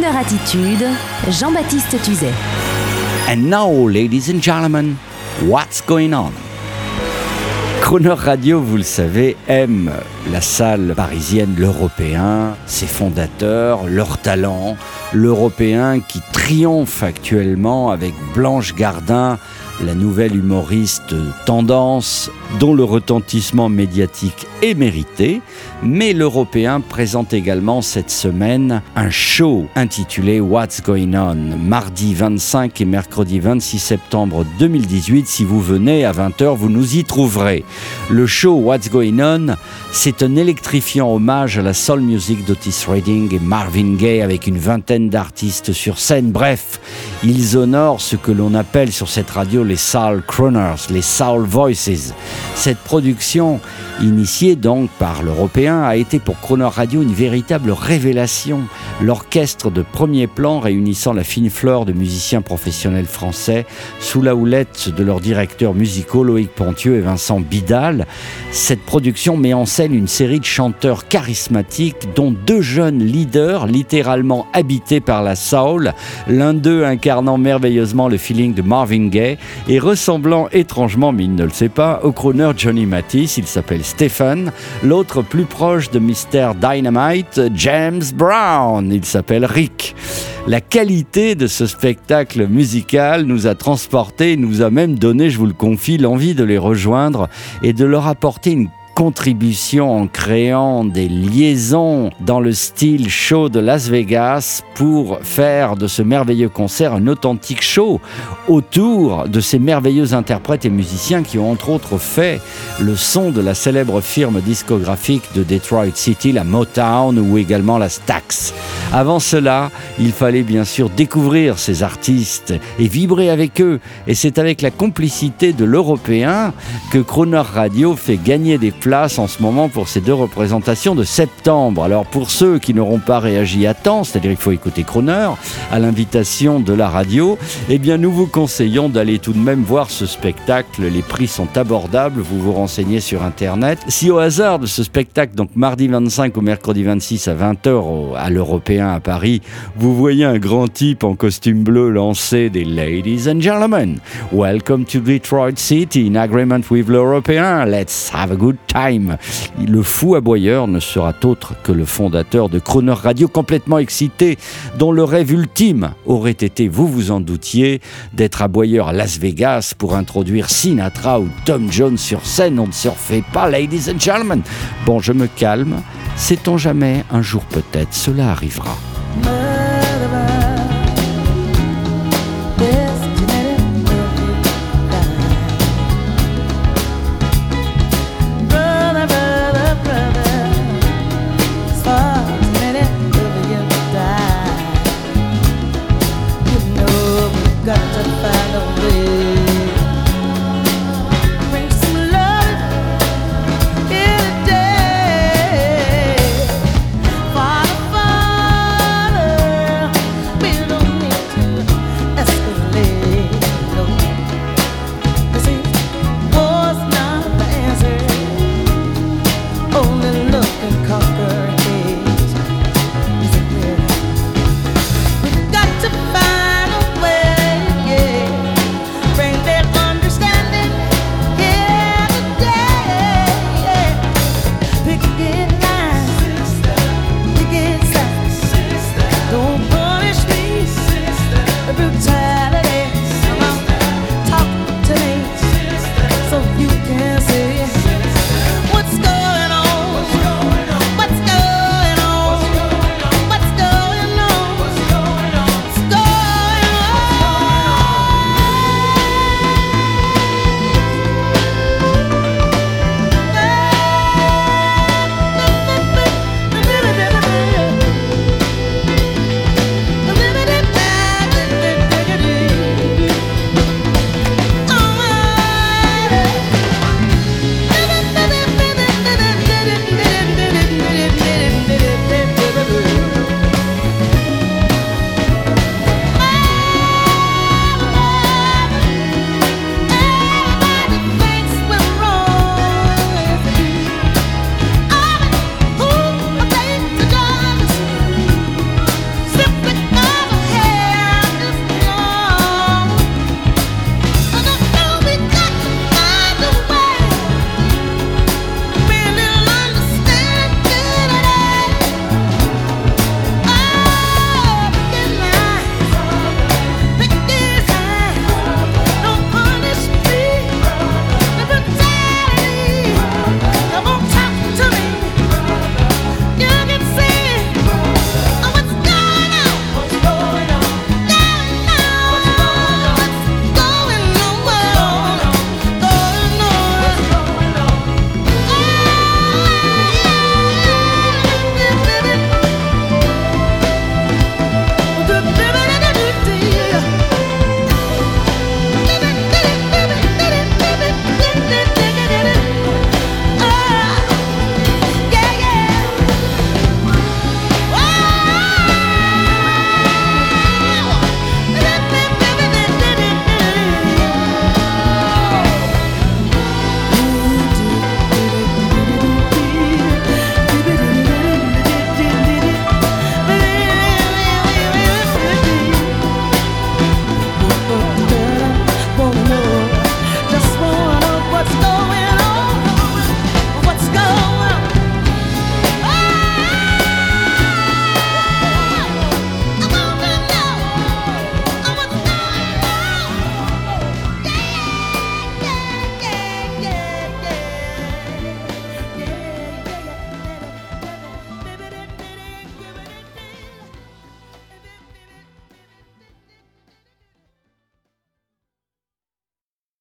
Crooner Attitude, Jean-Baptiste Tuzet. And now, ladies and gentlemen, what's going on? Croner Radio, vous le savez, aime la salle parisienne, l'européen, ses fondateurs, leur talent, l'européen qui triomphe actuellement avec Blanche Gardin, la nouvelle humoriste tendance dont le retentissement médiatique est mérité, mais l'Européen présente également cette semaine un show intitulé What's Going On, mardi 25 et mercredi 26 septembre 2018. Si vous venez à 20h, vous nous y trouverez. Le show What's Going On, c'est un électrifiant hommage à la soul music d'Otis Redding et Marvin Gaye avec une vingtaine d'artistes sur scène. Bref, ils honorent ce que l'on appelle sur cette radio les Soul Crooners, les Soul Voices. Cette production, initiée donc par l'Européen, a été pour Croner Radio une véritable révélation. L'orchestre de premier plan réunissant la fine fleur de musiciens professionnels français sous la houlette de leurs directeurs musicaux Loïc Pontieux et Vincent Bidal. Cette production met en scène une série de chanteurs charismatiques dont deux jeunes leaders littéralement habités par la soul, l'un d'eux incarnant merveilleusement le feeling de Marvin Gaye et ressemblant étrangement, mais il ne le sait pas, au crooner Johnny Mathis, il s'appelle Stephen, l'autre plus proche de Mr. Dynamite, James Brown, il s'appelle Rick. La qualité de ce spectacle musical nous a transportés, nous a même donné, je vous le confie, l'envie de les rejoindre et de leur apporter une contribution en créant des liaisons dans le style show de Las Vegas pour faire de ce merveilleux concert un authentique show autour de ces merveilleux interprètes et musiciens qui ont entre autres fait le son de la célèbre firme discographique de Detroit City, la Motown ou également la Stax. Avant cela, il fallait bien sûr découvrir ces artistes et vibrer avec eux. Et c'est avec la complicité de l'Européen que Croner Radio fait gagner des places en ce moment pour ces deux représentations de septembre. Alors pour ceux qui n'auront pas réagi à temps, c'est-à-dire qu'il faut écouter Croner, à l'invitation de la radio, eh bien nous vous conseillons d'aller tout de même voir ce spectacle. Les prix sont abordables, vous vous renseignez sur Internet. Si au hasard de ce spectacle, donc mardi 25 au mercredi 26 à 20h à l'Européen à Paris, vous voyez un grand type en costume bleu lancer des Ladies and Gentlemen, welcome to Detroit City in agreement with l'Européen, let's have a good time. Le fou aboyeur ne sera autre que le fondateur de Croner Radio complètement excité, dont le rêve ultime aurait été, vous vous en doutiez, d'être aboyeur à Las Vegas pour introduire Sinatra ou Tom Jones sur scène. On ne se refait pas, ladies and gentlemen. Bon, je me calme. Sait-on jamais, un jour peut-être, cela arrivera.